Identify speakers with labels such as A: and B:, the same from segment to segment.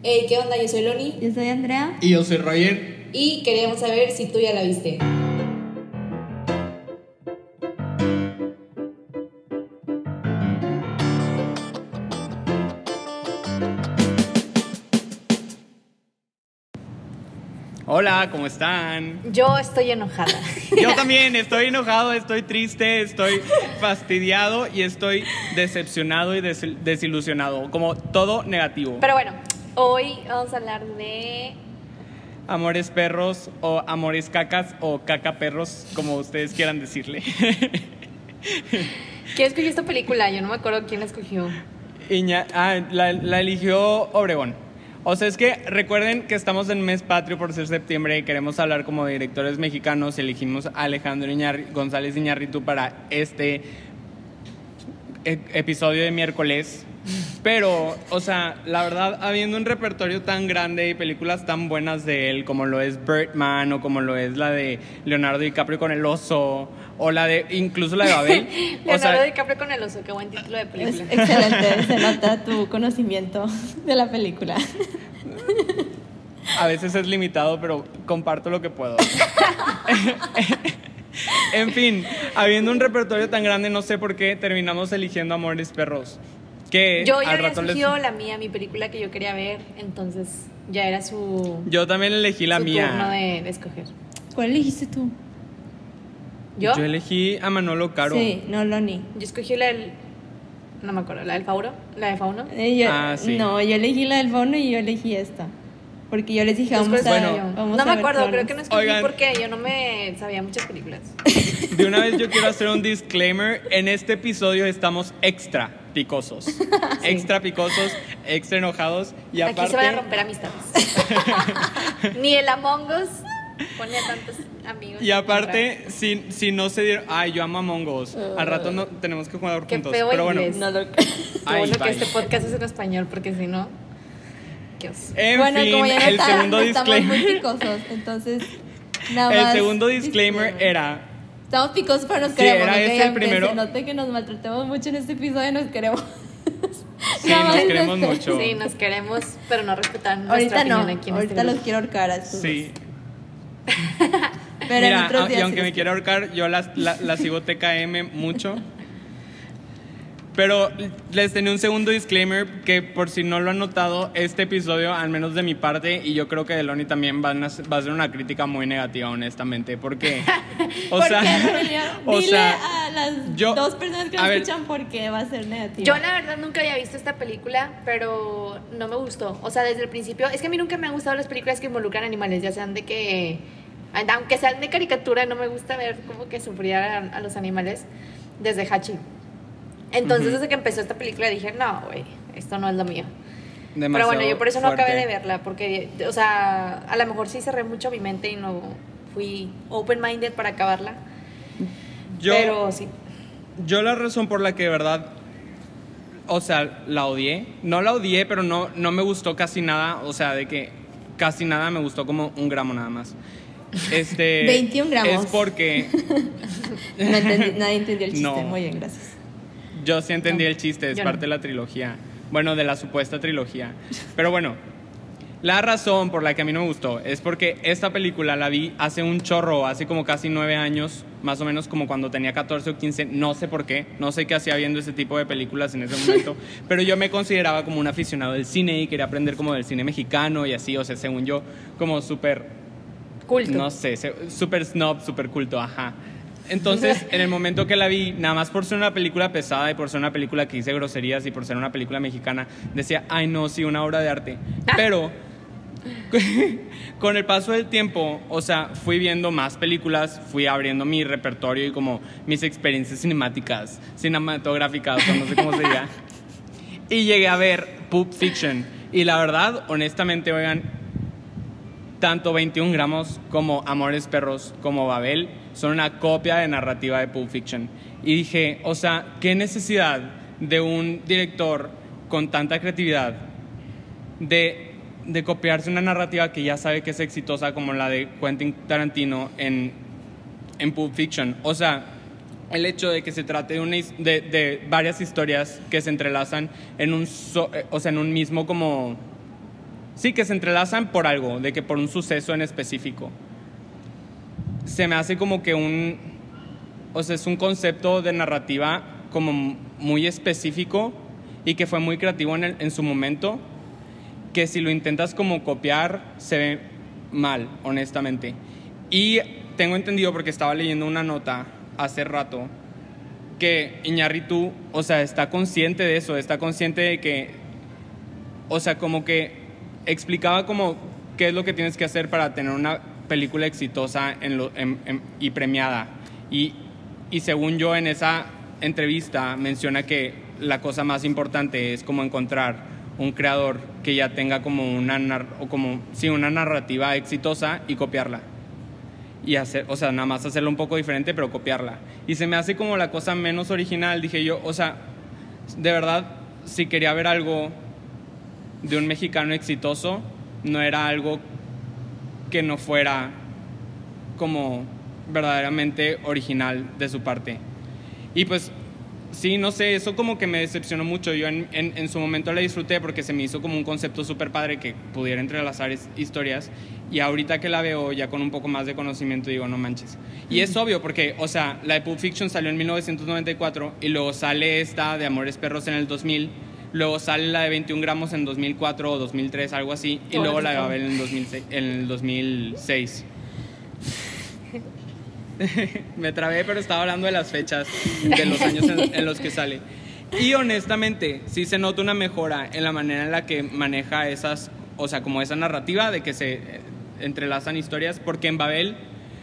A: Hey, ¿qué onda? Yo soy Loni
B: Yo soy Andrea.
C: Y yo soy Roger.
A: y queríamos saber si tú ya la viste.
C: Hola, ¿cómo están?
A: Yo estoy enojada.
C: Yo también estoy enojado, estoy triste, estoy fastidiado y estoy decepcionado y des- desilusionado. Como todo negativo.
A: Pero bueno, hoy vamos a hablar de...
C: Amores perros o amores cacas o caca perros, como ustedes quieran decirle.
A: ¿Quién escogió esta película? Yo no me acuerdo quién la escogió.
C: Iña- ah, la, la eligió Obregón. O sea, es que recuerden que estamos en mes patrio por ser septiembre y queremos hablar como de directores mexicanos. Elegimos a Alejandro Iñarri- González Iñárritu para este e- episodio de miércoles. Pero, o sea, la verdad, habiendo un repertorio tan grande y películas tan buenas de él, como lo es Birdman o como lo es la de Leonardo DiCaprio con el oso, o la de, incluso la de Babel. o
A: Leonardo
C: sea,
A: DiCaprio con el oso, qué buen título de película.
B: excelente, se nota tu conocimiento de la película.
C: A veces es limitado, pero comparto lo que puedo. en fin, habiendo un repertorio tan grande, no sé por qué terminamos eligiendo Amores Perros. Que
A: Yo ya
C: al
A: había
C: rato les-
A: escogido la mía, mi película que yo quería ver, entonces ya era su,
C: Yo también elegí la
A: su
C: mía.
A: turno de, de escoger.
B: ¿Cuál elegiste tú?
A: ¿Yo?
C: Yo elegí a Manolo Caro.
B: Sí, no, Loni.
A: Yo escogí la del... No me acuerdo, la del Fauro, la de Fauno.
B: Eh, yo-
C: Ah, sí.
B: No, yo elegí la del fauno y yo elegí esta. Porque yo les dije, vamos
A: Después
B: a,
C: Bueno,
B: vamos
A: no
B: a
A: me acuerdo, creo que no escogí
C: Oigan.
A: porque yo no me sabía muchas películas.
C: De una vez yo quiero hacer un disclaimer. En este episodio estamos extra picosos. Extra picosos, extra enojados. Y aparte,
A: Aquí se van a romper amistades. Ni el Among Us pone a tantos amigos.
C: Y aparte, si, si no se dieron. Ay, yo amo Among Us. Al rato no, tenemos que jugar
A: Qué
C: juntos.
A: feo
C: Pero bueno.
B: No lo-
C: Ay,
A: bueno que este podcast es en español porque si no.
C: En
B: bueno,
C: fin,
B: como ya
C: el
B: notaron,
C: segundo
B: estamos muy
C: disclaimer.
B: picosos, entonces nada
C: El
B: más
C: segundo disclaimer
B: disclaimer.
C: era.
B: Estamos picosos, pero nos
C: Sí,
B: queremos.
C: era ese el primero.
B: se note que nos maltratemos mucho en este episodio, nos queremos.
C: Sí,
B: Nada
C: nos queremos
B: este.
C: mucho.
A: Sí, nos queremos, pero no respetan nuestra
B: Ahorita no,
A: aquí en
B: ahorita
A: este
B: los quiero ahorcar a estos
C: Sí.
B: Pero en
C: Mira,
B: otros
C: a- y
B: días
C: aunque
B: sí
C: me quiera ahorcar, yo la, la, la sigo TKM mucho. Pero les tenía un segundo disclaimer que por si no lo han notado, este episodio, al menos de mi parte, y yo creo que de Loni también van a ser- va a ser una crítica muy negativa, honestamente. Porque, o
B: ¿Por
C: sea,
B: qué,
C: o
B: Dile
C: sea,
B: a las
C: yo-
B: dos personas que
C: ver.
B: escuchan por qué va a ser negativo.
A: Yo la verdad nunca había visto esta película, pero no me gustó. O sea, desde el principio, es que a mí nunca me han gustado las películas que involucran animales, ya sean de que, aunque sean de caricatura, no me gusta ver como que sufrir a, a los animales desde Hachi. Entonces, desde que empezó esta película dije, no, güey, esto no es lo mío. Pero
C: demasiado
A: bueno, yo por eso no acabé
C: fuerte.
A: de verla, porque, o sea, a lo mejor sí cerré mucho mi mente y no fui open-minded para acabarla.
C: Yo,
A: pero sí.
C: Yo la razón por la que de verdad, o sea, la odié, no la odié, pero no, no me gustó casi nada, o sea, de que casi nada me gustó como un gramo nada más. Este,
B: 21 gramos.
C: Es porque
B: No entendí- nadie entendió el chiste.
C: No.
B: Muy bien, gracias.
C: Yo sí entendí
A: No,
C: el chiste, es
A: yo
C: parte
A: no.
C: de la trilogía. Bueno, de la supuesta trilogía. Pero bueno, la razón por la que a mí no me gustó es porque esta película la vi hace un chorro, hace como casi nueve años, más o menos como cuando tenía 14 o 15, no sé por qué, no sé qué hacía viendo ese tipo de películas en ese momento, pero yo me consideraba como un aficionado del cine y quería aprender como del cine mexicano y así, o sea, según yo, como súper
A: Culto.
C: no sé, súper snob, súper culto, ajá. Entonces, en el momento que la vi, nada más por ser una película pesada y por ser una película que dice groserías y por ser una película mexicana, decía, ay no, sí, una obra de arte. Pero con el paso del tiempo, o sea, fui viendo más películas, fui abriendo mi repertorio y como mis experiencias cinemáticas, cinematográficas, o no sé cómo se diga. Y llegué a ver Pulp Fiction. Y la verdad, honestamente, oigan, tanto 21 gramos como Amores Perros como Babel son una copia de narrativa de Pulp Fiction. Y dije, o sea, ¿qué necesidad de un director con tanta creatividad de, de copiarse una narrativa que ya sabe que es exitosa como la de Quentin Tarantino en, en Pulp Fiction? O sea, el hecho de que se trate de, una de, de varias historias que se entrelazan en un, so- eh, o sea, en un mismo como Sí, que se entrelazan por algo, de que por un suceso en específico. Se me hace como que un, o sea, es un concepto de narrativa como muy específico y que fue muy creativo en, el- en su momento, que si lo intentas como copiar se ve mal, honestamente. Y tengo entendido porque estaba leyendo una nota hace rato que Iñárritu, o sea, está consciente de eso, está consciente de que, o sea, como que explicaba como qué es lo que tienes que hacer para tener una película exitosa en lo- en- en- y premiada. Y, y según yo en esa entrevista menciona que la cosa más importante es como encontrar un creador que ya tenga como una, o como, sí, una narrativa exitosa y copiarla y hacer, o sea, nada más hacerlo un poco diferente, pero copiarla. Y se me hace como la cosa menos original, dije yo, o sea, de verdad, si quería ver algo de un mexicano exitoso, no era algo que no fuera como verdaderamente original de su parte. Y pues, sí, no sé, eso como que me decepcionó mucho. Yo en, en- en su momento la disfruté porque se me hizo como un concepto súper padre que pudiera entrelazar historias. Y ahorita que la veo ya con un poco más de conocimiento, digo, no manches. Y es obvio porque, o sea, la de Pulp Fiction salió en 1994 y luego sale esta de Amores Perros en el 2000. Luego sale la de 21 gramos en 2004 o 2003, algo así. Y luego la de. Babel en, 2006, en el 2006. Me trabé, pero estaba hablando de las fechas, de los años en, en los que sale. Y honestamente, sí se nota una mejora en la manera en la que maneja esas, o sea, como esa narrativa de que se eh, entrelazan historias, porque en Babel,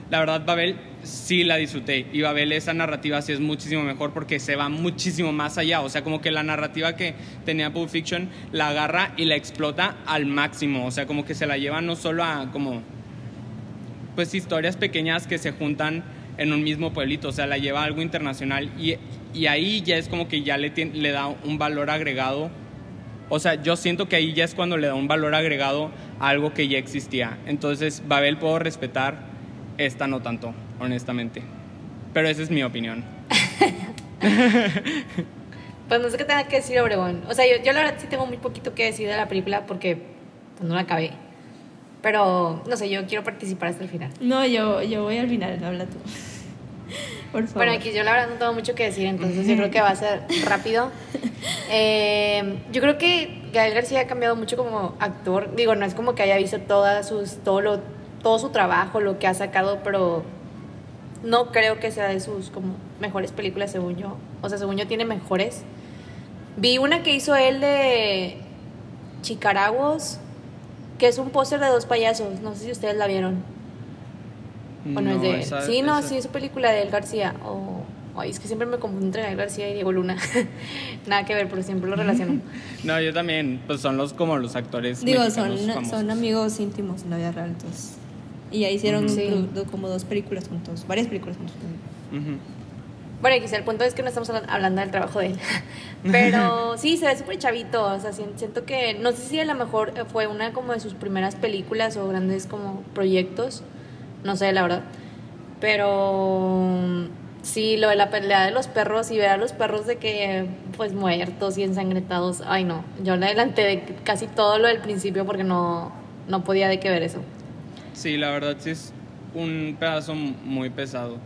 C: la verdad, Babel sí la disfruté. Y Babel, esa narrativa sí es muchísimo mejor porque se va muchísimo más allá. O sea, como que la narrativa que tenía Pulp Fiction la agarra y la explota al máximo. O sea, como que se la lleva no solo a como pues historias pequeñas que se juntan en un mismo pueblito, o sea, la lleva a algo internacional y, y ahí ya es como que ya le, le da un valor agregado, o sea, yo siento que ahí ya es cuando le da un valor agregado a algo que ya existía. Entonces, Babel puedo respetar, esta no tanto, honestamente. Pero esa es mi opinión.
A: Pues no sé qué tenga que decir Obregón. O sea, yo, yo la verdad sí tengo muy poquito que decir de la película porque pues, no la acabé. Pero, no sé, yo quiero participar hasta el final.
B: No, yo, yo voy al final, habla tú. Por favor.
A: Bueno, aquí yo la verdad no tengo mucho que decir, entonces yo creo que va a ser rápido. Eh, yo creo que Gael García ha cambiado mucho como actor. Digo, no es como que haya visto todas sus, todo, lo, todo su trabajo, lo que ha sacado, pero no creo que sea de sus como mejores películas, según yo. O sea, según yo tiene mejores. Vi una que hizo él de Chicaraguos, que es un póster de dos payasos. No sé si ustedes la vieron. ¿O no, es de él?
C: esa-
A: sí, no,
C: esa-
A: sí, es su película de él García. O, ay, es que siempre me confundo entre Gael García y Diego Luna. Nada que ver, pero siempre lo relaciono.
C: No, yo también, pues son los como los actores
B: Digo, son,
C: famosos.
B: son amigos íntimos en la vida real, entonces. Y ya hicieron
A: Sí.
B: do- do- como dos películas juntos, varias películas juntos.
C: Ujú.
A: Bueno, quizá el punto es que no estamos habla- hablando del trabajo de él. Pero sí, se ve súper chavito. O sea, sien- siento que, no sé si a lo mejor fue una como de sus primeras películas o grandes como proyectos. No sé, la verdad. Pero sí, lo de la pelea de los perros y ver a los perros de que, pues, muertos y ensangrentados. Ay, no. Yo le adelanté de casi todo lo del principio porque no, no podía de que ver eso.
C: Sí, la verdad sí es un pedazo muy pesado.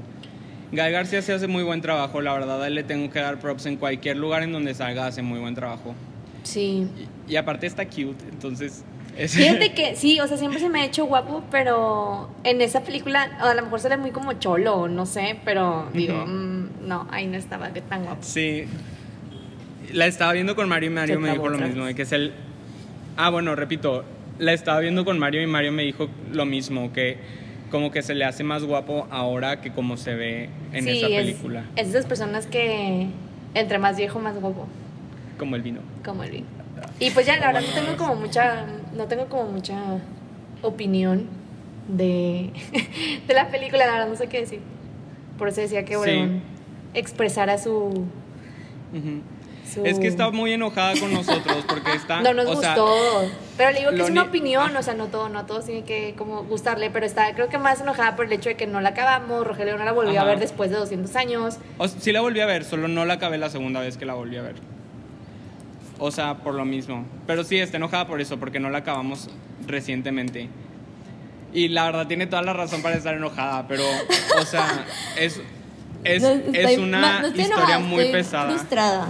C: Gael García sí hace muy buen trabajo, la verdad a él le tengo que dar props en cualquier lugar en donde salga, hace muy buen trabajo.
A: Sí.
C: Y, y aparte está cute, entonces... es-
A: Fíjate que sí, o sea, siempre se me ha hecho guapo, pero en esa película a lo mejor se ve muy como cholo, no sé, pero digo, mm, no, ahí no estaba tan guapo.
C: Sí. La estaba viendo con Mario y Mario
A: Se
C: me dijo lo mismo, de que es el... Ah, bueno, repito, la estaba viendo con Mario y Mario me dijo lo mismo, que como que se le hace más guapo ahora que como se ve en
A: sí,
C: esa
A: es-
C: película,
A: Es, de esas personas que entre más viejo, más guapo,
C: como el vino.
A: como el vino. Y pues ya, la verdad no tengo como mucha, no tengo como mucha opinión de, de la película, la verdad no sé qué decir. Por eso decía que
C: Sí.
A: Obregón expresara su,
C: Ujú.
A: Su...
C: Es que está muy enojada con nosotros porque está...
A: No nos
C: o sea,
A: gustó. pero le digo que es una
C: ni-
A: opinión, o sea, no todo, no todo tiene que como gustarle, pero está creo que más enojada por el hecho de que no la acabamos, Rogelio no la volvió a
C: Ajá.
A: ver después de 200 años.
C: o- sí la volví a ver, solo no la acabé la segunda vez que la volví a ver. O sea, por lo mismo. Pero sí, está enojada por eso, porque no la acabamos recientemente. Y la verdad tiene toda la razón para estar enojada, pero, o sea, es, es,
B: No,
C: es
B: estoy-
C: una
B: no estoy
C: historia
B: enojada,
C: muy
B: estoy
C: pesada.
B: frustrada.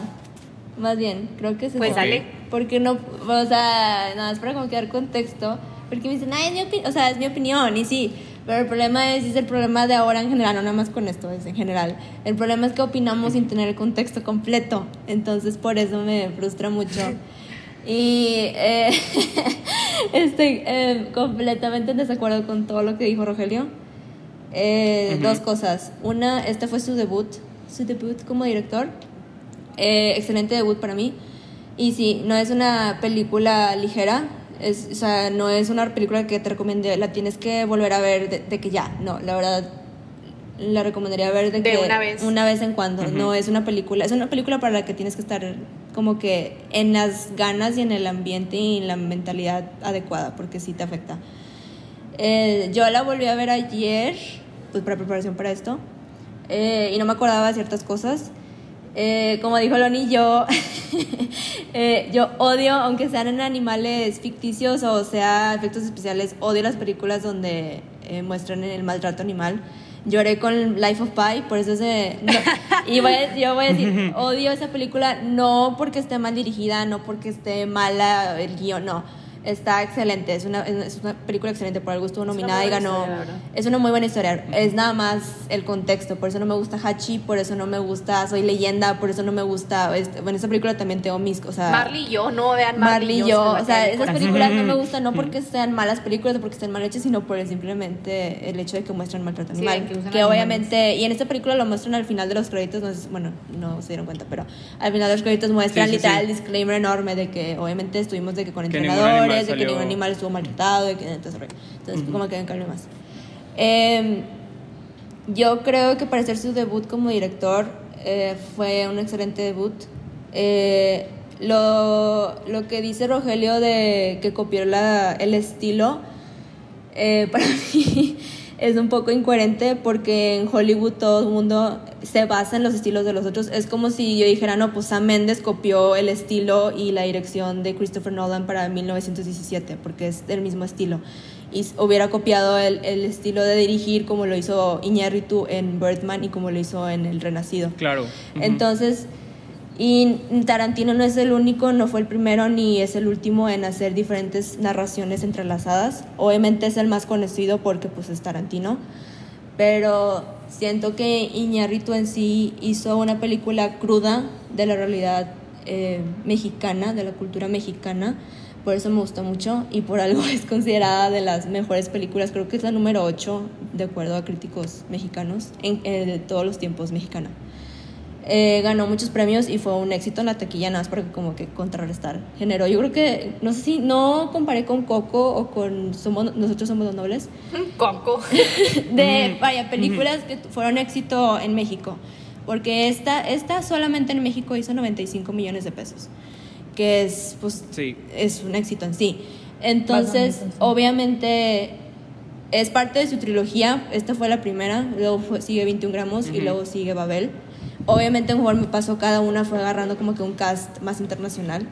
B: Más bien, creo que es
A: Pues
B: eso.
A: dale.
B: Porque no, o sea, nada más para como que dar contexto. Porque me dicen, ay, es mi opinión, o sea, es mi opinión, y sí. Pero el problema es, es el problema de ahora en general, no nada más con esto, es en general. El problema es que opinamos sin tener el contexto completo. Entonces, por eso me frustra mucho. Y eh, estoy eh, completamente en desacuerdo con todo lo que dijo Rogelio. Eh,
C: Ujú.
B: Dos cosas. Una, este fue su debut, su debut como director. Eh, excelente debut para mí. Y sí, no es una película ligera. Es, o sea, no es una película que te recomiende, la tienes que volver a ver de, de que ya. No, la verdad, la recomendaría ver de,
A: De
B: que
A: una vez.
B: Una vez en cuando.
C: Ujú.
B: No es una película. Es una película para la que tienes que estar como que en las ganas y en el ambiente y en la mentalidad adecuada, porque sí te afecta. Eh, yo la volví a ver ayer, pues para preparación para esto, eh, y no me acordaba de ciertas cosas. Eh, como dijo Loni, yo, eh, yo odio, aunque sean en animales ficticios o sea efectos especiales, odio las películas donde eh, muestran el maltrato animal. Lloré con Life of Pi, por eso se... no, y voy a- yo voy a decir, odio esa película no porque esté mal dirigida, no porque esté mala el guion, no. Está excelente, es una, es una película excelente, por algo estuvo
A: Es una
B: nominada y ganó.
A: historia.
B: Es una muy buena historia. Es nada más el contexto. Por eso no me gusta Hachi, por eso no me gusta Soy Leyenda, por eso no me gusta. Este, bueno, esta película también tengo mis. O sea,
A: Marley y yo, no vean
B: Marley
A: Marley,
B: y yo. O sea,
A: el
B: esas películas no me gustan no porque sean malas películas o porque estén mal hechas, sino por simplemente el hecho de que muestran maltrato
A: Sí,
B: animal.
A: que
B: que
A: animales.
B: obviamente. Y en esta película lo muestran al final de los créditos. No sé, bueno, no se dieron cuenta, pero al final de los créditos muestran
C: Sí, sí,
B: literal
C: sí.
B: el disclaimer enorme de que obviamente estuvimos de que con
C: Que
B: de que ningún animal estuvo maltratado, de que entonces, entonces como que cambio más. Eh, yo creo que para hacer su debut como director eh, fue un excelente debut. Eh, lo, lo que dice Rogelio de que copió la, el estilo, eh, para mí es un poco incoherente porque en Hollywood todo el mundo se basa en los estilos de los otros. Es como si yo dijera, no, pues Sam Mendes copió el estilo y la dirección de Christopher Nolan para 1917, porque es del mismo estilo. Y hubiera copiado el, el estilo de dirigir como lo hizo Iñárritu en Birdman y como lo hizo en El Renacido.
C: Claro.
B: Entonces, y Tarantino no es el único, no fue el primero ni es el último en hacer diferentes narraciones entrelazadas. Obviamente es el más conocido porque pues es Tarantino, pero siento que Iñárritu en sí hizo una película cruda de la realidad eh, mexicana, de la cultura mexicana. Por eso me gustó mucho y por algo es considerada de las mejores películas. Creo que es la número 8, de acuerdo a críticos mexicanos, en, eh, de todos los tiempos mexicana. Eh, ganó muchos premios y fue un éxito en la taquilla, nada más para como que contrarrestar. Generó, yo creo que, no sé si, no comparé con Coco o con somos, Nosotros Somos los Nobles,
A: Coco.
B: de, vaya, películas que fueron éxito en México. Porque esta, esta solamente en México hizo 95 millones de pesos, que es, pues,
C: Sí.
B: es un éxito en sí. Entonces, obviamente, es parte de su trilogía. Esta fue la primera, luego fue- sigue 21 gramos y luego sigue Babel. Obviamente, conforme pasó cada una, fue agarrando como que un cast más internacional.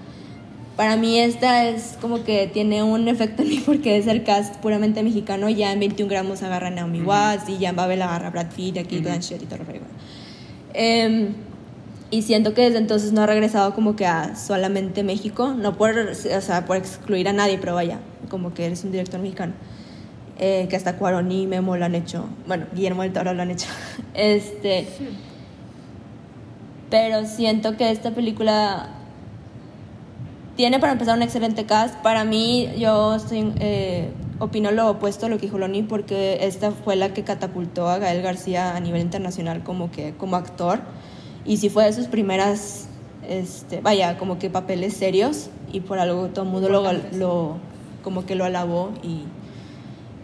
B: Para mí esta es como que tiene un efecto en mí porque es el cast puramente mexicano. Ya en 21 gramos agarra Naomi Watts y ya en Babel agarra Brad Pitt, aquí. Blanchett y todo lo que Em, y siento que desde entonces no ha regresado como que a solamente México, no por, o sea, por excluir a nadie, pero vaya, como que eres un director mexicano. Eh, que hasta Cuarón y Memo lo han hecho, bueno, Guillermo del Toro lo han hecho. Este, pero siento que esta película tiene para empezar un excelente cast. Para mí, yo estoy, eh, opino lo opuesto a lo que dijo Loni, porque esta fue la que catapultó a Gael García a nivel internacional como, que, como actor. Y sí fue de sus primeras, este, vaya, como que papeles serios. Y por algo todo el mundo lo, lo, como que lo alabó. Y,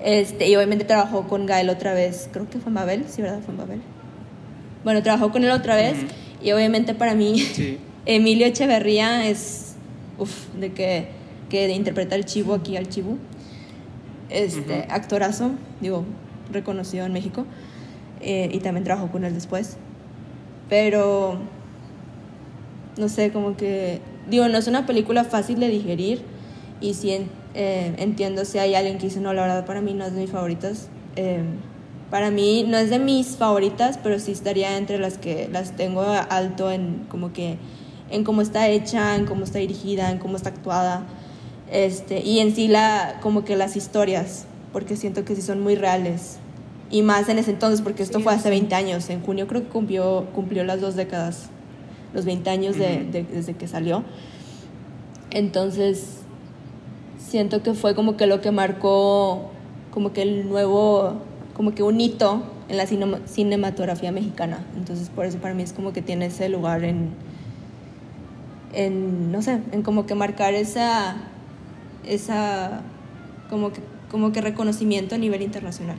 B: este, y obviamente trabajó con Gael otra vez, creo que fue en Babel, sí, ¿verdad? Fue en Babel. Bueno, trabajó con él otra vez.
C: Ujú.
B: Y obviamente para mí...
C: Sí.
B: Emilio Echeverría es, uff, de que, que interpreta el chivo aquí al chivo. Este, actorazo, digo, reconocido en México. eh, y también trabajó con él después. Pero, no sé, como que digo, no es una película fácil de digerir y sí eh, entiendo si hay alguien que dice, no, la verdad para mí no es de mis favoritas. Eh, para mí no es de mis favoritas, pero sí estaría entre las que las tengo alto en como que en cómo está hecha, en cómo está dirigida, en cómo está actuada. Este, y en sí la como que las historias, porque siento que sí son muy reales. Y más en ese entonces, porque esto fue hace 20 años. En junio creo que cumplió, cumplió las dos décadas, los 20 años de, desde que salió. Entonces, siento que fue como que lo que marcó como que el nuevo, como que un hito en la cinematografía mexicana. Entonces, por eso para mí es como que tiene ese lugar en, en no sé, en como que marcar esa, esa, como que, como que reconocimiento a nivel internacional.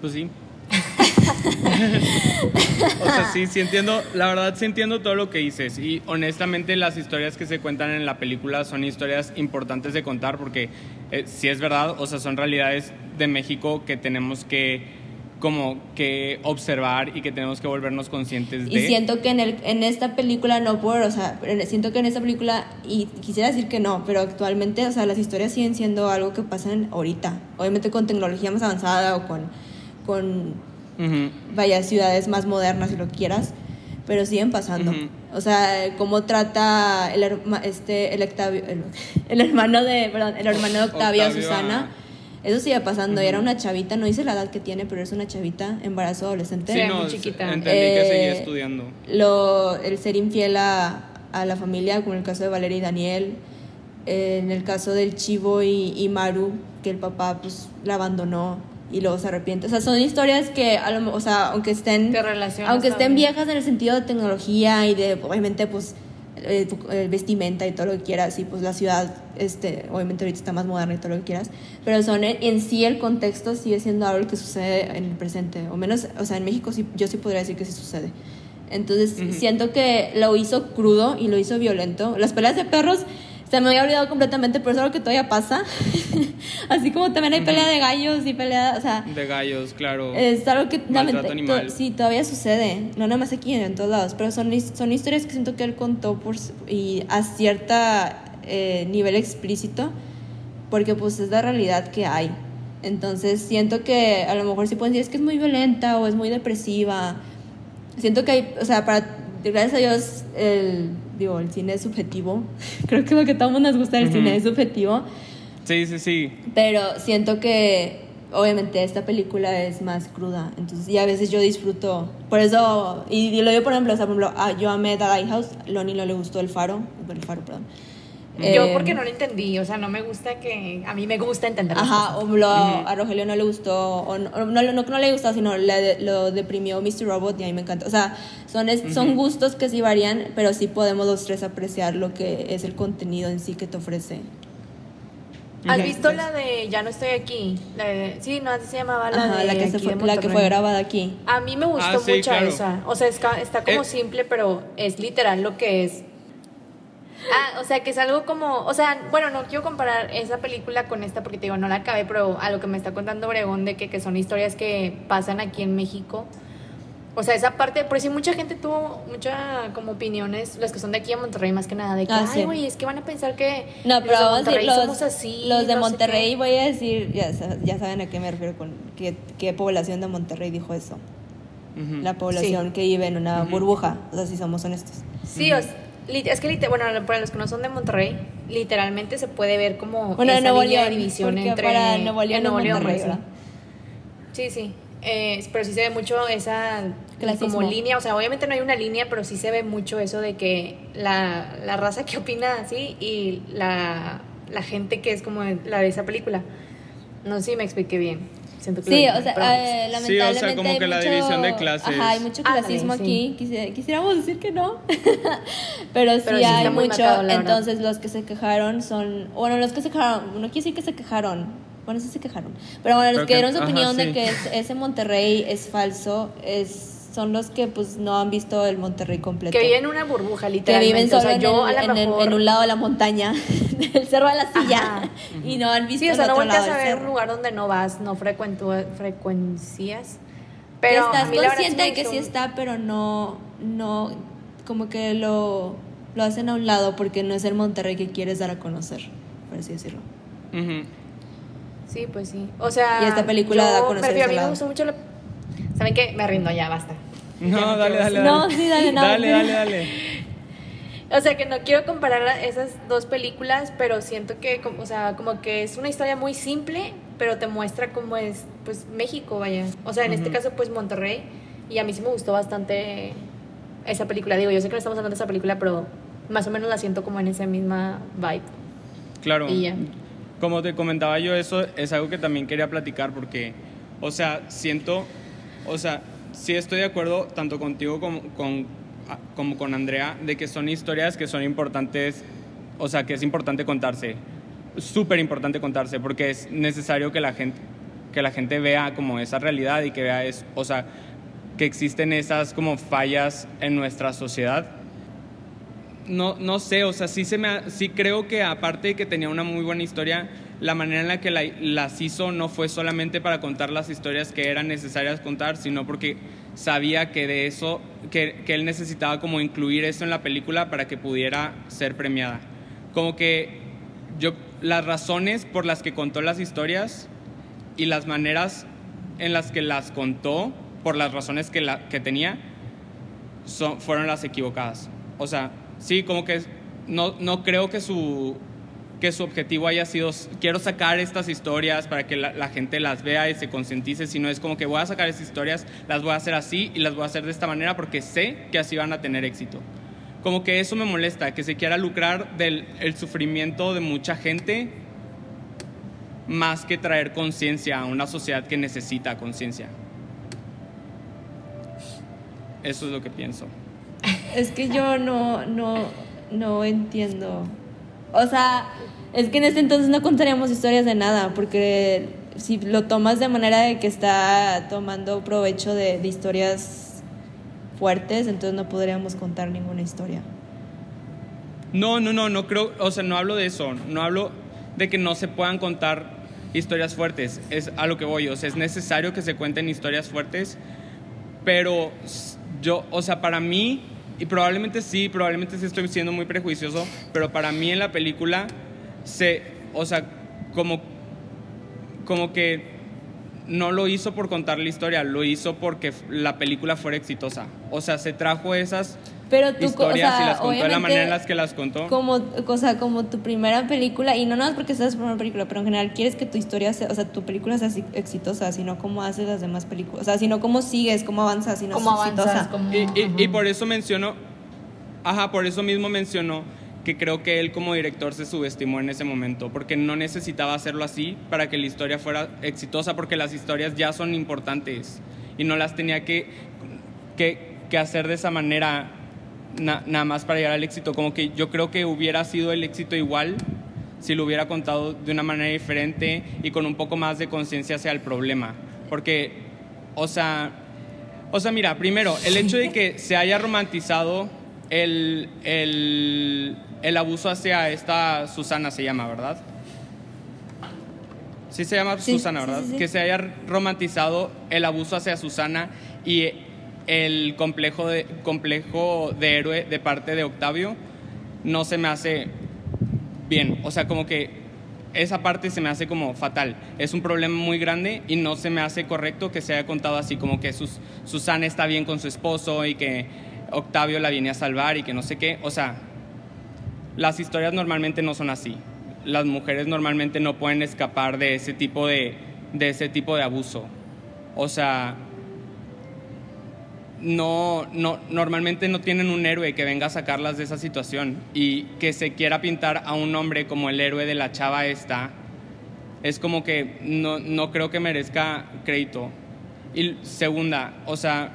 C: Pues sí. o sea, sí, sí entiendo, la verdad sí entiendo todo lo que dices y honestamente las historias que se cuentan en la película son historias importantes de contar porque eh, si es verdad, o sea, son realidades de México que tenemos que como que observar y que tenemos que volvernos conscientes de.
B: Y siento que en, el, en esta película no puedo, o sea, siento que en esta película, y quisiera decir que no, pero actualmente, o sea, las historias siguen siendo algo que pasan ahorita. Obviamente con tecnología más avanzada o con con, vaya, ciudades más modernas, si lo quieras, pero siguen pasando. O sea, cómo trata el, este, el, el, hermano de, perdón, el hermano de Octavio, Susana. Eso sigue pasando. y Era una chavita, no dice la edad que tiene, pero es una chavita, embarazo adolescente.
C: Sí, muy chiquita. Entendí que seguía eh, estudiando.
B: Lo, el ser infiel a, a, la familia, como en el caso de Valeria y Daniel. Eh, en el caso del Chivo y, y, Maru, que el papá pues la abandonó y luego se arrepiente. O sea, son historias que, o sea, aunque estén, aunque estén viejas en el sentido de tecnología y de, obviamente, pues, eh, eh, vestimenta y todo lo que quieras, y pues la ciudad, este, obviamente ahorita está más moderna y todo lo que quieras, pero son en, sí el contexto sigue siendo algo que sucede en el presente, o menos, o sea, en México sí, yo sí podría decir que sí sucede. Entonces, siento que lo hizo crudo y lo hizo violento. Las peleas de perros se me había olvidado completamente, pero es algo que todavía pasa. Así como también hay pelea de gallos y pelea, o sea...
C: De gallos, claro.
B: Es algo que animal. sí, todavía sucede. No nada más aquí, en todos lados. Pero son, son historias que siento que él contó por, y a cierta eh, nivel explícito, porque pues es la realidad que hay. Entonces siento que a lo mejor sí pueden decir es que es muy violenta o es muy depresiva. Siento que hay, o sea, para, gracias a Dios, el digo, el cine es subjetivo. Creo que lo que todo mundo nos gusta del cine es subjetivo.
C: Sí, sí, sí.
B: Pero siento que obviamente esta película es más cruda. Entonces, y a veces yo disfruto. Por eso, y, lo digo por ejemplo, o sea, por ejemplo, ah, yo amé The Lighthouse, Lonnie no le gustó El Faro, El Faro, perdón.
A: Yo eh, porque no lo entendí, o sea, no me gusta que... A mí me gusta entender
B: Ajá, o a Rogelio no le gustó, o no, no, no, no le gustó, sino le, lo deprimió Mr. Robot y a mí me encanta. O sea, son, son gustos que sí varían, pero sí podemos los tres apreciar lo que es el contenido en sí que te ofrece.
A: ¿Has visto la de Ya no estoy aquí? sí, no, así se llamaba la de
B: la que, se fue, la que fue grabada aquí.
A: A mí me gustó ah, mucho esa. O sea, está, está como eh. simple, pero es literal lo que es Ah, o sea, que es algo como, o sea, bueno, no quiero comparar esa película con esta porque te digo, no la acabé, pero a lo que me está contando Obregón de que, que son historias que pasan aquí en México. O sea, esa parte, por si mucha gente tuvo mucha como opiniones, los que son de aquí a Monterrey más que nada, de que, ah, ay, güey, es que van a pensar que
B: no, pero los de Monterrey somos así. Los de Monterrey, voy a decir, ya, ya, saben a qué me refiero con qué, qué población de Monterrey dijo eso. La población que vive en una burbuja, o sea, si somos honestos.
A: Sí, o sea, es que, bueno, para los que no son de Monterrey, literalmente se puede ver como
B: bueno,
A: esa
B: Nuevo
A: línea de división entre
B: para Nuevo León, Nuevo León
A: Sí, sí. Eh, pero sí se ve mucho esa como línea, o sea, obviamente no hay una línea, pero sí se ve mucho eso de que la, la raza que opina así y la, la gente que es como la de esa película. No sé si me expliqué bien
B: sí, o sea, lamentablemente
C: sí, o sea, como que la división de clases.
B: Ajá, hay mucho clasismo aquí. quisiéramos decir que no, pero sí hay mucho. Entonces, los que se quejaron son. Bueno, los que se quejaron. No quiere decir que se quejaron. Bueno, sí se quejaron. Pero bueno, los que dieron su opinión de que ese Monterrey es falso es son los que pues no han visto el Monterrey completo.
A: Que viven en una burbuja, literalmente.
B: Que viven solo en, yo, en, un lado de la montaña, del cerro de la silla, y no han visto
A: Sí, o sea, no vueltas a ver un lugar donde no vas, no frecuencias. Pero
B: estás consciente de que sí está, pero no, no, como que lo lo hacen a un lado porque no es el Monterrey que quieres dar a conocer, por así decirlo.
A: Sí, pues sí. O sea.
B: Y esta película
A: yo
B: da a conocer
A: A mí me
B: lado.
A: gustó mucho la. ¿Saben qué? Me rindo ya, basta.
C: No, dale, dale, dale.
B: No, sí, dale, no.
C: Dale, dale, dale.
A: O sea, que no quiero comparar esas dos películas, pero siento que, como- o sea, como que es una historia muy simple, pero te muestra cómo es, pues, México, vaya. O sea, en este caso, pues, Monterrey. Y a mí sí me gustó bastante esa película. Digo, yo sé que no estamos hablando de esa película, pero más o menos la siento como en esa misma vibe.
C: Claro.
A: Y ya.
C: Como te comentaba yo, eso es algo que también quería platicar porque, o sea, siento, o sea, sí estoy de acuerdo tanto contigo como con, como con Andrea de que son historias que son importantes, o sea, que es importante contarse, súper importante contarse porque es necesario que la gente que la gente vea como esa realidad y que vea es, o sea, que existen esas como fallas en nuestra sociedad. No, no sé, o sea, sí, se me sí creo que aparte de que tenía una muy buena historia, la manera en la que la- las hizo no fue solamente para contar las historias que eran necesarias contar, sino porque sabía que de eso, que, que él necesitaba como incluir eso en la película para que pudiera ser premiada. Como que yo, las razones por las que contó las historias y las maneras en las que las contó, por las razones que, la, que tenía, son, fueron las equivocadas. O sea, sí, como que no, no creo que su, que su objetivo haya sido, quiero sacar estas historias para que la, gente las vea y se concientice, sino es como que voy a sacar estas historias, las voy a hacer así y las voy a hacer de esta manera porque sé que así van a tener éxito. Como que eso me molesta, que se quiera lucrar del el sufrimiento de mucha gente más que traer conciencia a una sociedad que necesita conciencia. Eso es lo que pienso.
B: Es que yo no, no, no entiendo. O sea, es que en este entonces no contaríamos historias de nada, porque si lo tomas de manera de que está tomando provecho de, de historias fuertes, entonces no podríamos contar ninguna historia.
C: No, no, no, no creo, o sea, no hablo de eso, no hablo de que no se puedan contar historias fuertes, es a lo que voy, o sea, es necesario que se cuenten historias fuertes, pero yo, o sea, para mí, y probablemente sí, probablemente sí estoy siendo muy prejuicioso, pero para mí en la película se, o sea, como, como que no lo hizo por contar la historia, lo hizo porque la película fuera exitosa, o sea, se trajo esas
B: Pero tú, co- o
C: historias
B: sea,
C: y las contó de la manera en las que las contó.
B: Como, o sea, como tu primera película, y no nada más porque sea tu primera película, pero en general quieres que tu historia sea, o sea, tu película sea así- exitosa, sino cómo haces las demás películas, o sea, sino cómo sigues, cómo avanzas, sino
A: ¿Cómo avanzas?
B: exitosa.
A: ¿Cómo-
C: Y, y- por eso mencionó, ajá, por eso mismo mencionó que creo que él como director se subestimó en ese momento, porque no necesitaba hacerlo así para que la historia fuera exitosa, porque las historias ya son importantes y no las tenía que, que, que hacer de esa manera na- nada más para llegar al éxito. Como que yo creo que hubiera sido el éxito igual si lo hubiera contado de una manera diferente y con un poco más de conciencia hacia el problema. Porque, o sea, o sea, mira, primero, el hecho de que se haya romantizado el, el, el abuso hacia esta Susana, se llama, ¿verdad? Sí se llama
B: Sí,
C: Susana, ¿verdad?
B: sí, sí.
C: Que se haya romantizado el abuso hacia Susana y el complejo de, complejo de héroe de parte de Octavio no se me hace bien. O sea, como que esa parte se me hace como fatal. Es un problema muy grande y no se me hace correcto que se haya contado así, como que sus, Susana está bien con su esposo y que Octavio la viene a salvar y que no sé qué. O sea, las historias normalmente no son así. Las mujeres normalmente no pueden escapar de ese tipo de, de ese tipo de abuso. O sea, no, no, normalmente no tienen un héroe que venga a sacarlas de esa situación y que se quiera pintar a un hombre como el héroe de la chava esta, es como que no, no creo que merezca crédito. Y segunda, o sea,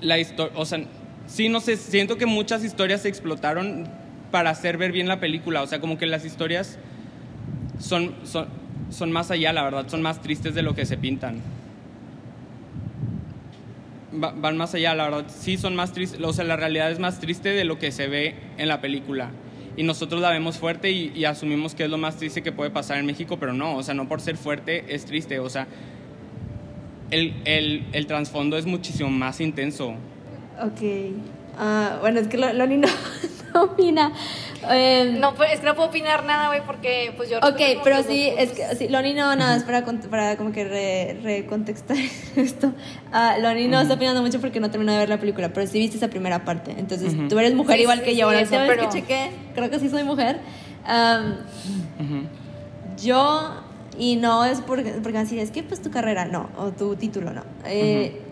C: la historia, o sea, sí, no sé, siento que muchas historias se explotaron para hacer ver bien la película, o sea, como que las historias son, son, son más allá, la verdad, son más tristes de lo que se pintan. Va- van más allá, la verdad, sí son más tristes, o sea, la realidad es más triste de lo que se ve en la película. Y nosotros la vemos fuerte y, asumimos que es lo más triste que puede pasar en México, pero no, o sea, no por ser fuerte es triste, o sea, el, el, el trasfondo es muchísimo más intenso.
B: Ok. Ah, bueno, es que Lo- Loni no opina. Eh,
A: No, pues, es que no puedo opinar nada, güey, porque pues yo...
B: Ok, pero sí, es que sí, Loni no, nada más para, para como que re- recontextar esto. Ah, Loni no está opinando mucho porque no terminó de ver la película, pero sí viste esa primera parte. Entonces,
C: Ujú.
B: tú eres mujer
A: Sí,
B: igual
A: sí,
B: que
A: sí,
B: yo. La última vez
A: pero-
B: que chequé, creo que sí soy mujer. Am,
C: Ujú.
B: yo, y no es porque, porque así es que pues tu carrera, no, o tu título, no. Eh,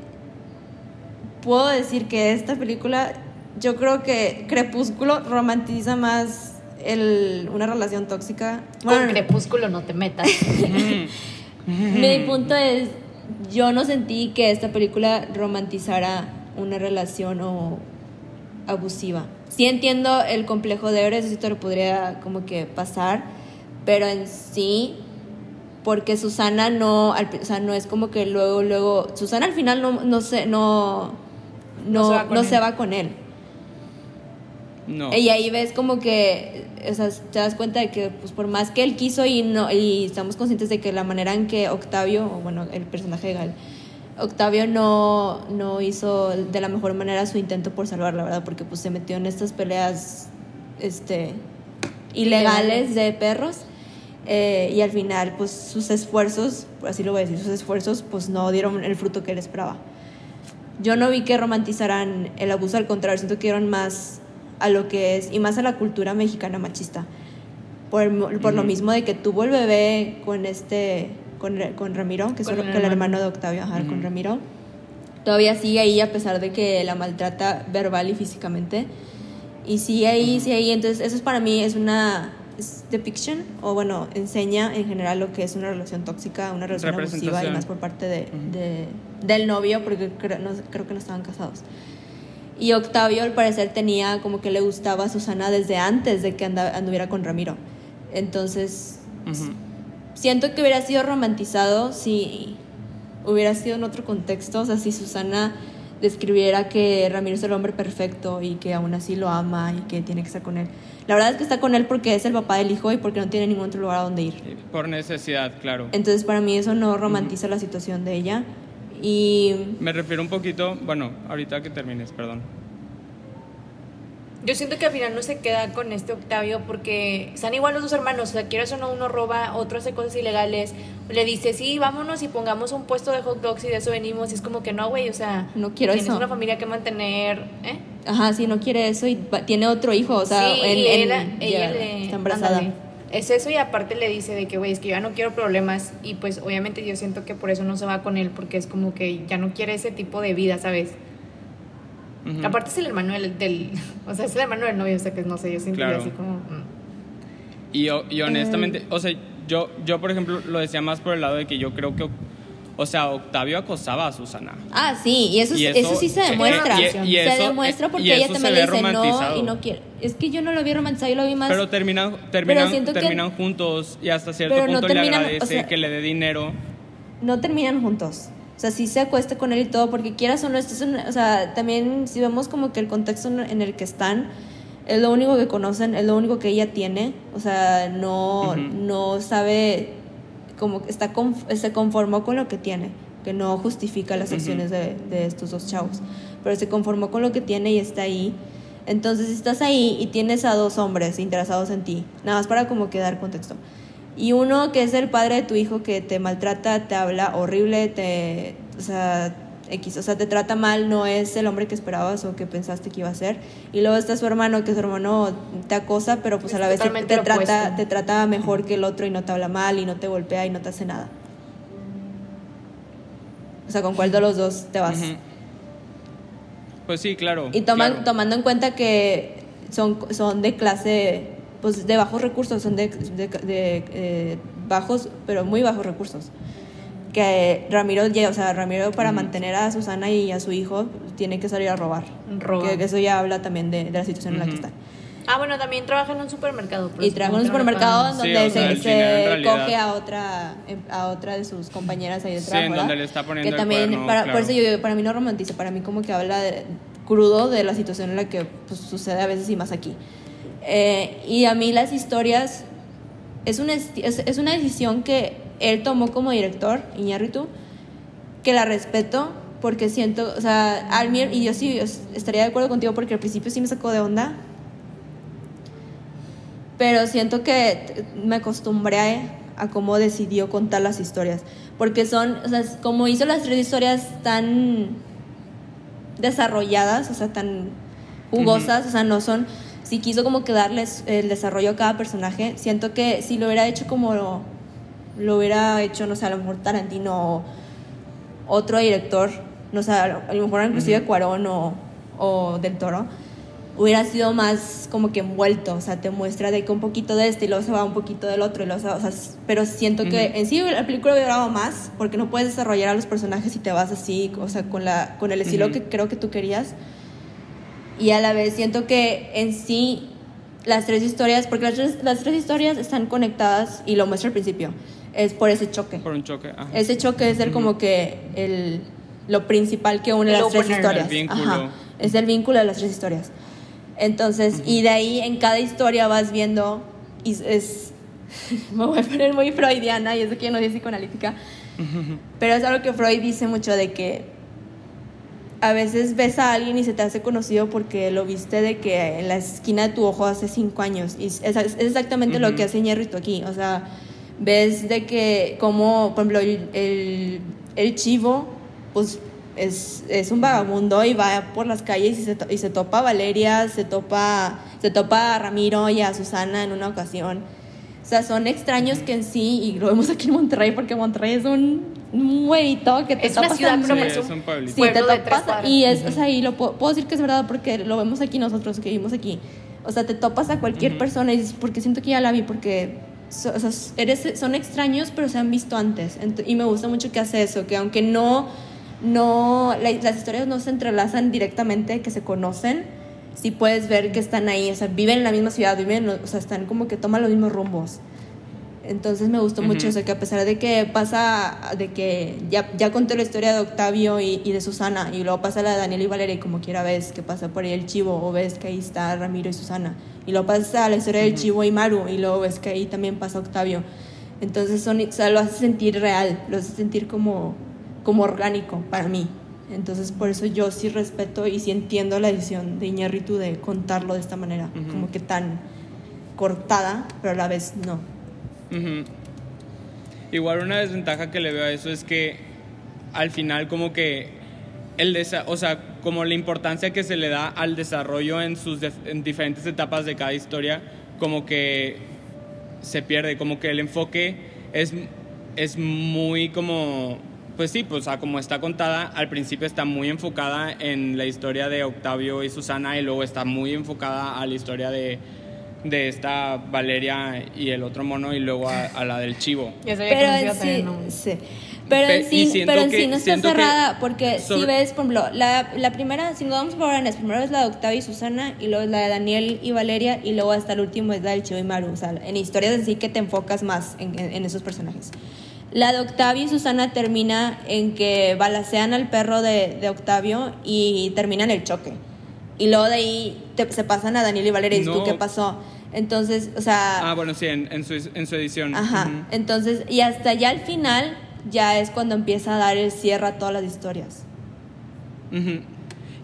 B: Puedo decir que esta película, yo creo que Crepúsculo romantiza más el, una relación tóxica.
A: Con
B: Bueno,
A: Crepúsculo no te metas.
B: mi punto es, yo no sentí que esta película romantizara una relación o abusiva. Sí entiendo el complejo de Eres, eso te lo podría como que pasar, pero en sí, porque Susana no, o sea, no es como que luego, luego, Susana al final no, no se, no, no,
A: No se va con
B: no
A: él.
B: se va con él.
C: No.
B: Y ahí ves como que, o sea, te das cuenta de que, pues, por más que él quiso y no y estamos conscientes de que la manera en que Octavio, o bueno, el personaje de Gal, Octavio no, no hizo de la mejor manera su intento por salvarla, ¿verdad? Porque pues se metió en estas peleas, este, ilegales de perros. eh, y al final, pues sus esfuerzos, así lo voy a decir, sus esfuerzos, pues no dieron el fruto que él esperaba. Yo no vi que romantizaran el abuso, al contrario, siento que dieron más a lo que es, y más a la cultura mexicana machista. Por, por lo mismo de que tuvo el bebé con este, con, con Ramiro, que es el,
A: hermano.
B: hermano de Octavio, ajá, con. Ramiro. Todavía sigue ahí a pesar de que la maltrata verbal y físicamente. Y sigue ahí, sigue ahí. Entonces, eso es para mí es una es depiction, o bueno, enseña en general lo que es una relación tóxica, una relación abusiva y más por parte de, de- del novio, porque creo, no- creo que no estaban casados. Y Octavio, al parecer, tenía como que le gustaba a Susana desde antes de que anduviera con Ramiro. Entonces, siento que hubiera sido romantizado si hubiera sido en otro contexto, o sea, si Susana describiera que Ramiro es el hombre perfecto y que aún así lo ama y que tiene que estar con él. La verdad es que está con él porque es el papá del hijo y porque no tiene ningún otro lugar a donde ir.
C: Por necesidad, claro.
B: Entonces, para mí eso no romantiza la situación de ella. Y
C: Me refiero un poquito, bueno, ahorita que termines, perdón.
A: Yo siento que al final no se queda con este Octavio porque están igual los dos hermanos. O sea, quieras o no, uno roba, otro hace cosas ilegales. Le dice, sí, vámonos y pongamos un puesto de hot dogs y de eso venimos. Y es como que no, güey, o sea,
B: No quiero
A: tienes
B: eso.
A: una familia que mantener, ¿eh?
B: Ajá, sí, no quiere eso y tiene otro hijo, o sea,
A: sí,
B: en-
A: y
B: en-
A: ella, ella
B: ya
A: le.
B: está embarazada.
A: ándale. Es eso y aparte le dice de que, güey, es que yo ya no quiero problemas. Y pues obviamente yo siento que por eso no se va con él porque es como que ya no quiere ese tipo de vida, ¿sabes? Aparte es el hermano del, del- O sea, es el hermano del novio, o sea que no sé, yo siento
C: Claro.
A: así como. mm.
C: Y, y honestamente, o sea, yo, yo por ejemplo lo decía más por el lado de que yo creo que, o sea, Octavio acosaba a Susana.
B: Ah, sí, y eso,
C: Y
B: eso,
C: eso-
B: sí se demuestra.
C: y- y
B: se
C: eso-
B: demuestra porque ella
C: eso
B: también le dice no y no quiere. Es que yo no lo vi romantizado, yo lo vi más.
C: Pero terminan, terminan,
B: que-
C: terminan juntos y hasta cierto
B: Pero no
C: punto le
B: terminan, o
C: agradece
B: sea-
C: que le dé dinero.
B: no terminan juntos. O sea, sí se acuesta con él y todo, porque quieras o no, esto es una- o sea, también si vemos como que el contexto en el que están, es lo único que conocen, es lo único que ella tiene, o sea, no, no sabe, como que está se conformó con lo que tiene, que no justifica las acciones de, de estos dos chavos, pero se conformó con lo que tiene y está ahí. Entonces, si estás ahí y tienes a dos hombres interesados en ti, nada más para como que dar contexto, y uno que es el padre de tu hijo que te maltrata, te habla horrible, te, o sea, X, o sea, te trata mal, no es el hombre que esperabas o que pensaste que iba a ser. Y luego está su hermano, que su hermano te acosa, pero pues a la vez te, trata, te trata mejor que el otro y no te habla mal y no te golpea y no te hace nada. O sea, ¿con cuál de los dos te vas?
C: Pues sí, claro.
B: Y toman,
C: claro.
B: tomando en cuenta que son, son de clase, pues de bajos recursos, son de, de- de, eh, bajos, pero muy bajos recursos. Que Ramiro, ya- o sea, Ramiro para mantener a Susana y a su hijo tiene que salir a robar.
A: Roba.
B: Que, que eso ya habla también de, de la situación en la que está.
A: Ah, bueno, también trabaja en un supermercado.
B: Y trabaja en un supermercado.
C: Sí,
B: donde
C: o sea,
B: se,
C: el
B: se
C: en
B: coge a otra, em, a otra de sus compañeras ahí de
C: Sí,
B: trabajo.
C: en
B: ¿verdad?
C: donde le está poniendo
B: que
C: el
B: también,
C: cuerno,
B: para,
C: claro.
B: Por eso yo, para mí no romantiza, para mí como que habla de- crudo de la situación en la que pues, sucede a veces y más aquí. Eh, y a mí las historias es una, es, es una decisión que él tomó como director, Iñárritu, que la respeto, porque siento, o sea, Almir, y yo sí es- estaría de acuerdo contigo porque al principio sí me sacó de onda, pero siento que me acostumbré a, a cómo decidió contar las historias, porque son, o sea, como hizo las tres historias tan desarrolladas, o sea, tan jugosas, o sea, no son, si quiso como que darles el desarrollo a cada personaje, siento que si lo hubiera hecho como lo, hubiera hecho, no sé, a lo mejor Tarantino o otro director, no sé, a lo mejor inclusive Cuarón o, o Del Toro, hubiera sido más como que envuelto, o sea, te muestra de que un poquito de este y luego se va un poquito del otro, y luego o sea, pero siento que en sí la película hubiera durado más, porque no puedes desarrollar a los personajes si te vas así, o sea, con, la, con el estilo que creo que tú querías. Y a la vez siento que en sí las tres historias, porque las tres, las tres historias están conectadas y lo muestra al principio, es por ese choque.
C: Por un choque. ajá.
B: Ese choque es el como que el, lo principal que une
A: El
B: las tres
A: opener.
B: historias.
C: El vínculo.
B: Ajá, es el vínculo de las tres historias. Entonces, y de ahí en cada historia vas viendo, y es, es- me voy a poner muy freudiana, y es de que yo no soy psicoanalítica, pero es algo que Freud dice mucho de que a veces ves a alguien y se te hace conocido porque lo viste de que en la esquina de tu ojo hace cinco años. Y es, es exactamente lo
C: Ujú.
B: que hace Ñerrito aquí. O sea, ves de que como, por ejemplo, el, el, el chivo, pues es, es un vagabundo y va por las calles y se, to- y se topa a Valeria, se topa, se topa a Ramiro y a Susana en una ocasión. O sea, son extraños que en sí, y lo vemos aquí en Monterrey, porque Monterrey es un, huevito que te
A: Es una
B: topas
A: ciudad,
B: en-
A: pero
C: Sí, es
A: un
C: pueblito.
B: Sí, te topas y es, o sea, y lo puedo, puedo decir que es verdad porque lo vemos aquí nosotros que vivimos aquí. O sea, te topas a cualquier
C: Ujú.
B: persona y dices, porque siento que ya la vi, porque eres, son extraños, pero se han visto antes. Y me gusta mucho que hace eso, que aunque no, no, la- las historias no se entrelazan directamente, que se conocen, sí puedes ver que están ahí, o sea, viven en la misma ciudad, viven, o sea, están como que toman los mismos rumbos. Entonces me gustó mucho eso, que a pesar de que pasa, de que ya, ya conté la historia de Octavio y, y de Susana, y luego pasa la de Daniel y Valeria, y como quiera ves que pasa por ahí el chivo, o ves que ahí está Ramiro y Susana, y luego pasa la historia del chivo y Maru, y luego ves que ahí también pasa Octavio. Entonces son, o sea, lo hace sentir real, lo hace sentir como, como orgánico para mí. Entonces por eso yo sí respeto y sí entiendo la decisión de Iñárritu de contarlo de esta manera, como que tan cortada, pero a la vez no.
C: Igual una desventaja que le veo a eso es que al final como que el desa- o sea, como la importancia que se le da al desarrollo en sus def- en diferentes etapas de cada historia, como que se pierde, como que el enfoque es, es muy como, pues sí, pues o sea, como está contada, al principio está muy enfocada en la historia de Octavio y Susana y luego está muy enfocada a la historia de, de esta Valeria y el otro mono y luego a, a la del chivo.
A: Sabía
B: pero en sí. Pero
C: Pe-
B: en sí, pero en
C: que-
B: sí no está cerrada porque si ves, por ejemplo, la, la primera, si nos vamos por órdenes, primero es la de Octavio y Susana y luego es la de Daniel y Valeria y luego hasta el último es la del Chivo y Maru. O sea, en historias en sí que te enfocas más en, en- en esos personajes. La de Octavio y Susana termina en que balacean al perro de, de Octavio y terminan el choque. Y luego de ahí te- se pasan a Daniel y Valeria y dices, ¿tú
C: No.
B: qué pasó? Entonces, o sea...
C: Ah, bueno, sí, en, en su, en su edición.
B: Ajá. Entonces, y hasta ya al final, ya es cuando empieza a dar el cierre a todas las historias.
C: Ujú.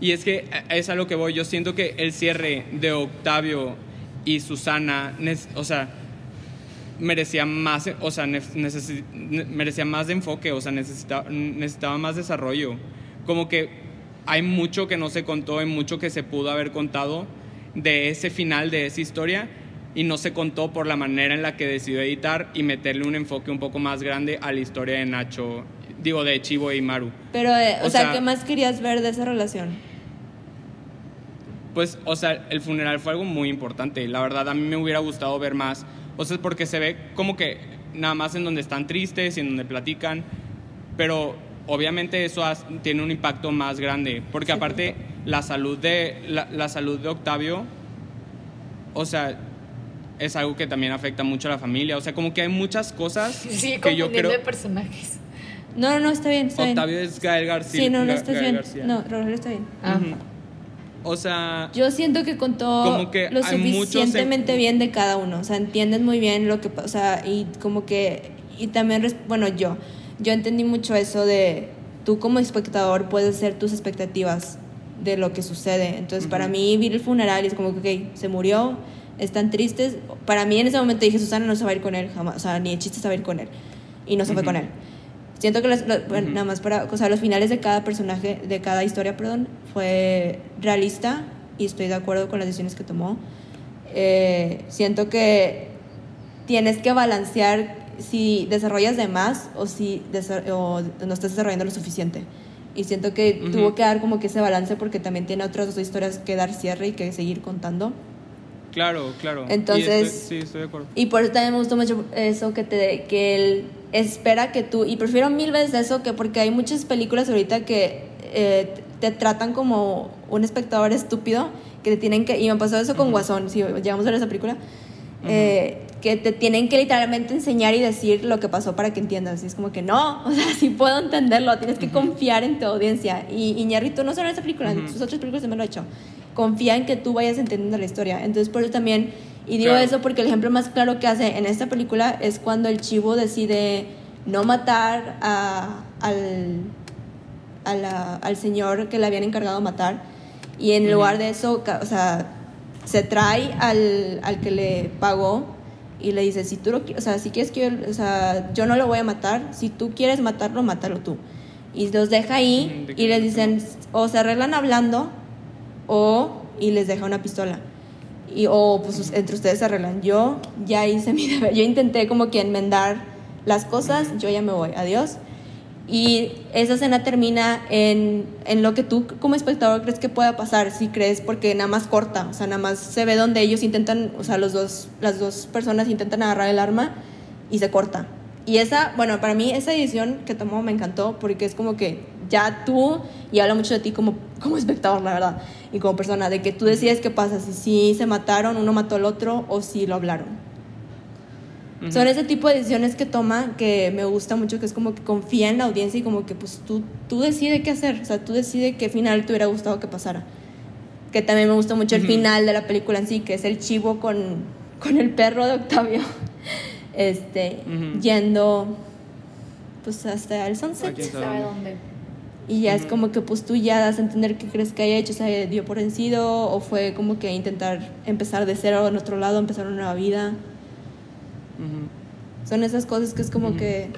C: Y es que es a lo que voy. Yo siento que el cierre de Octavio y Susana, o sea, merecía más, o sea, merecía más de enfoque, o sea, necesitaba, necesitaba más desarrollo. Como que hay mucho que no se contó y mucho que se pudo haber contado de ese final de esa historia y no se contó por la manera en la que decidió editar y meterle un enfoque un poco más grande a la historia de Nacho, digo, de Chivo y Maru.
B: Pero, eh, o,
C: O
B: sea,
C: sea-
B: ¿qué más querías ver de esa relación?
C: Pues, o sea, el funeral fue algo muy importante. La verdad, a mí me hubiera gustado ver más. O sea, porque se ve como que nada más en donde están tristes y en donde platican. Pero obviamente eso has- tiene un impacto más grande. Porque
B: Sí,
C: aparte, la salud, de, la, la salud de Octavio, o sea, es algo que también afecta mucho a la familia. O sea, como que hay muchas cosas
A: Sigue
C: que yo creo...
A: de personajes.
B: No, no, no, está bien, está
C: Octavio
B: bien.
C: es Gael García.
B: Sí, no, no, estás
C: Gael
B: bien.
C: García.
B: No, Rogelio está bien.
A: Ah.
C: O sea...
B: Yo siento que contó
C: Como que
B: lo
C: muchos
B: suficientemente
C: en-
B: bien de cada uno. O sea, entiendes muy bien lo que pasa. O sea, y como que. Y también, res- bueno, yo. Yo entendí mucho eso de. tú como espectador puedes hacer tus expectativas de lo que sucede. Entonces, para mí, vi el funeral y es como que, ok, se murió, están tristes. Para mí, en ese momento dije, Susana no se va a ir con él jamás, o sea, ni el chiste se va a ir con él. Y no se fue con él. Siento que los- bueno, nada más para, o sea, los finales de cada personaje, de cada historia, perdón, fue realista y estoy de acuerdo con las decisiones que tomó. Eh, siento que tienes que balancear si desarrollas de más o si o no estás desarrollando lo suficiente. Y siento que
C: Ujú.
B: tuvo que dar como que ese balance porque también tiene otras dos historias que dar cierre y que seguir contando.
C: Claro, claro.
B: Entonces-
C: estoy- sí, estoy de acuerdo.
B: Y por eso también me gustó mucho eso que te que él espera que tú y prefiero mil veces eso que porque hay muchas películas ahorita que eh, te tratan como un espectador estúpido que te tienen que y me pasó eso con Guasón si llegamos a ver esa película eh, que te tienen que literalmente enseñar y decir lo que pasó para que entiendas. Y es como que no o sea sí puedo entenderlo. Tienes que confiar en tu audiencia. Y Iñárritu no solo en esa película en
C: Ujú.
B: sus otras películas también lo ha hecho. Confía en que tú vayas entendiendo la historia. Entonces por eso también y digo
C: Claro.
B: eso porque el ejemplo más claro que hace en esta película es cuando el chivo decide no matar a- al, a la- al señor que le habían encargado matar. Y en lugar de eso, o sea, se trae al, al que le pagó y le dice, si tú lo o sea, si quieres que yo, o sea, yo no lo voy a matar, si tú quieres matarlo, mátalo tú. Y los deja ahí
C: que
B: y les dicen, o se arreglan hablando o y les deja una pistola. Y, o pues entre ustedes se arreglan. Yo ya hice mi deber. Yo intenté como que enmendar las cosas. Yo ya me voy. Adiós. Y esa escena termina en, en lo que tú como espectador crees que pueda pasar. Si crees, porque nada más corta. O sea, nada más se ve donde ellos intentan, o sea, los dos, las dos personas intentan agarrar el arma y se corta. Y esa, bueno, para mí esa edición que tomó me encantó porque es como que ya tú, y habla mucho de ti como, como espectador, la verdad, y como persona, de que tú decides qué pasa, si, si se mataron, uno mató al otro o si lo hablaron. Son ese tipo de decisiones que toma que me gusta mucho, que es como que confía en la audiencia y como que pues tú, tú decides qué hacer, o sea, tú decides qué final te hubiera gustado que pasara. Que también me gusta mucho el
C: Ujú.
B: final de la película en sí, que es el chivo con, con el perro de Octavio, este,
C: Ujú.
B: yendo pues hasta el sunset.
C: Aquí. ¿Quién sabe
A: ¿Sabe
C: dónde?
B: Y ya es como que pues tú ya das a entender qué crees que haya hecho, se dio por vencido o fue como que intentar empezar de cero en otro lado, empezar una nueva vida. Son esas cosas que es como
C: Ujú.
B: que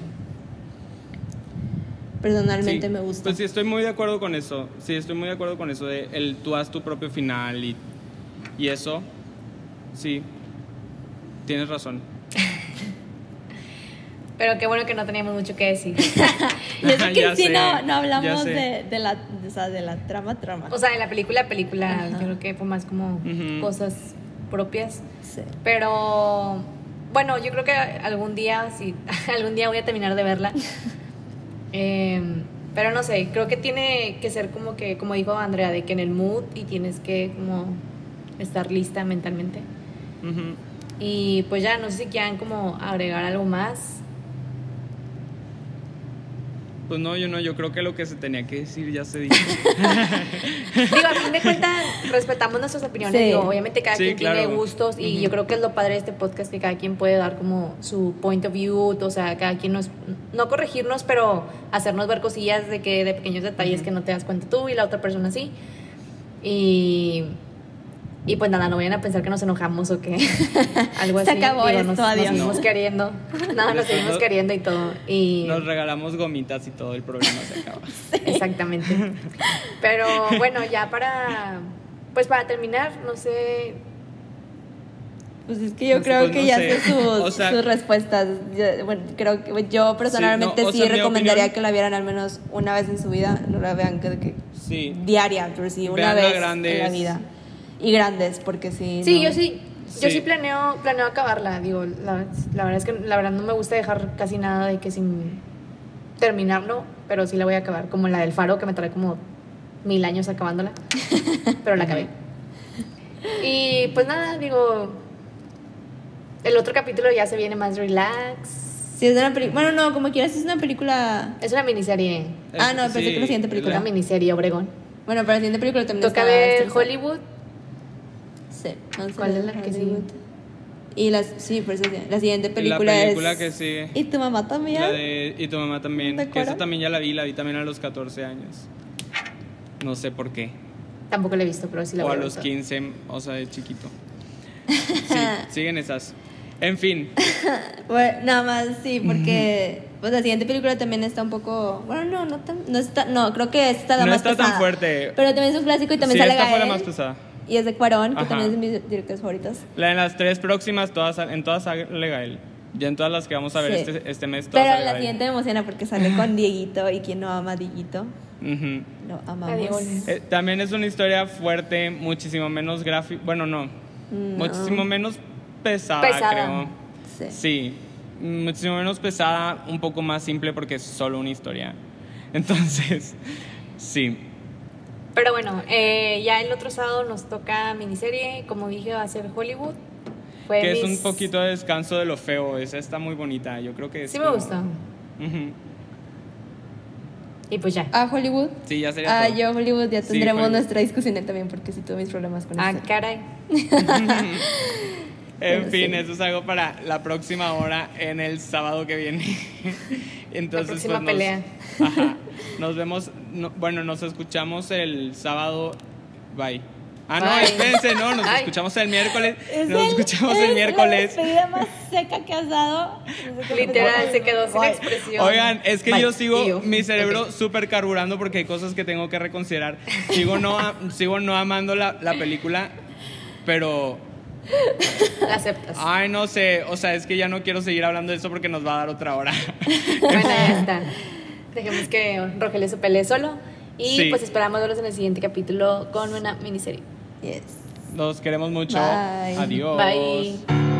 B: personalmente
C: Sí,
B: me gusta.
C: Pues sí, estoy muy de acuerdo con eso. Sí, estoy muy de acuerdo con eso de el tú haz tu propio final y, y eso. Sí, tienes razón.
A: Pero qué bueno que no teníamos mucho que decir.
B: Y eso que
C: Ya
B: sí
C: sé,
B: no, no hablamos
C: sé.
B: de, de la, o sea, de la trama, trama.
A: O sea, en la película, película,
B: Ajá.
A: yo creo que fue más como
C: Ujú.
A: cosas propias.
B: Sí.
A: Pero bueno, yo creo que algún día, sí, algún día voy a terminar de verla. Em, pero no sé, creo que tiene que ser como que, como dijo Andrea, de que en el mood y tienes que como estar lista mentalmente. Y pues ya, no sé si quieran como agregar algo más.
C: Pues no, yo no, yo creo que lo que se tenía que decir ya se dijo.
A: Digo, a fin de cuentas, respetamos nuestras opiniones.
B: Sí.
A: Digo, obviamente cada
C: Sí,
A: quien tiene
C: claro.
A: gustos y
C: Ujú.
A: yo creo que es lo padre de este podcast que cada quien puede dar como su point of view, o sea, cada quien nos, no corregirnos, pero hacernos ver cosillas de que de pequeños detalles que no te das cuenta tú y la otra persona sí. Y, y pues nada, no vayan a pensar que nos enojamos o que algo
B: Se
A: así.
B: acabó
A: Digo,
B: esto,
A: nos,
B: adiós.
A: Nos seguimos
C: No.
A: queriendo. No, nos seguimos
C: no-
A: queriendo y todo. Y
C: Nos regalamos gomitas y todo el problema se acaba.
A: Exactamente. Pero bueno, ya para pues para terminar, no sé,
B: Pues es que yo
C: Pues,
B: creo
C: pues,
B: que
C: no
B: ya
C: sé.
B: sé sus,
C: O sea-
B: sus respuestas. Yo, bueno, creo que yo personalmente
C: no, o
B: sí,
C: sea, mi
B: recomendaría
C: opinión-
B: que la vieran al menos una vez en su vida. No la vean que, que
C: Sí.
B: diaria, pero sí una vez en la vida. Y grandes, porque sí.
A: Sí,
B: no.
A: yo sí. Yo
C: Sí.
A: sí planeo, planeo acabarla, digo, la, la verdad es que la verdad no me gusta dejar casi nada de que sin terminarlo, pero sí la voy a acabar, como la del faro que me trae como mil años acabándola, pero la acabé. Y pues nada, digo, el otro capítulo ya se viene más relax.
B: Sí, es una película. Bueno, no, como quieras, es una película.
A: Es una miniserie,
B: Ah, no, pensé que la siguiente película.
A: una miniserie Obregón.
B: Bueno, para la siguiente película también
A: Toca
B: está
A: ver. Hollywood,
B: A
A: ¿Cuál es la que
B: Hollywood. Y las, sí, por eso sí. La siguiente
C: La
B: película,
C: película
B: es...
C: que sigue.
B: ¿Y tu mamá también?
C: La de Y tu mamá también.
B: ¿De
C: Que esa también ya la vi, la vi también a los 14 años. No sé por qué.
A: Tampoco la he visto, pero sí la
C: O
A: voy
C: a
A: ver
C: los
A: toda.
C: 15, o sea, de chiquito. Sí, siguen esas. En fin,
B: Bueno, nada más, sí, porque pues la siguiente película también está un poco... Bueno, no, no, tan, no está... No, creo que esta da
C: No
B: más
C: está tan
B: pesada.
C: fuerte.
B: Pero también es un clásico y también
C: sí,
B: sale
C: esta fue la
B: Gael.
C: más pesada.
B: Y es de Cuarón, que
C: Ajá.
B: también es de mis directores favoritos.
C: La en las tres próximas, todas, en todas sale Gael. Ya en todas las que vamos a ver
B: Sí.
C: este, este mes, todas
B: Pero
C: sale
B: la
C: Gael.
B: siguiente me emociona porque sale con Dieguito y quien no ama a Dieguito,
C: Ujú.
B: lo amamos.
C: Eh, también es una historia fuerte, muchísimo menos gráfica. Bueno, no.
B: No.
C: Muchísimo menos pesada,
A: Pesada.
C: creo.
B: Sí.
C: Sí, muchísimo menos pesada, un poco más simple porque es solo una historia. Entonces, sí.
A: Pero bueno, eh, ya el otro sábado nos toca miniserie. Como dije, va a ser Hollywood. Fue
C: Que es un poquito de descanso de lo feo. Esa está muy bonita. Yo creo que es
A: Sí me gustó. Y pues ya.
B: ¿A Hollywood?
C: Sí, ya sería
B: Ah,
C: todo.
B: yo Hollywood ya tendremos nuestra discusión también porque sí tuve mis problemas con
A: Ah,
B: eso.
A: caray.
C: En
B: Pero
C: fin,
B: sí.
C: eso es algo para la próxima hora en el sábado que viene. Entonces,
A: próxima
C: pues, nos-
A: pelea.
C: Ajá. Nos vemos, no- bueno, nos escuchamos el sábado. Bye. Ah, no, espérense, no, nos
A: Ay.
C: escuchamos el miércoles.
B: Es
C: Nos
B: el-
C: escuchamos
B: es
C: el miércoles.
B: La despedida más seca que has dado.
A: Literal, se quedó sin
B: Bye.
A: expresión.
C: Oigan, es que
A: Bye.
C: yo sigo mi cerebro
A: ok.
C: súper carburando porque hay cosas que tengo que reconsiderar. Sigo no, sigo no amando la, la película, pero
A: La aceptas.
C: Ay, no sé, o sea, es que ya no quiero seguir hablando de esto porque nos va a dar otra hora.
A: Bueno, ya está. Dejemos que Rogelio se pelee solo. Y
C: Sí.
A: pues esperamos verlos en el siguiente capítulo con una miniserie.
B: Yes.
C: Los queremos mucho.
B: Bye.
C: Adiós.
A: Bye.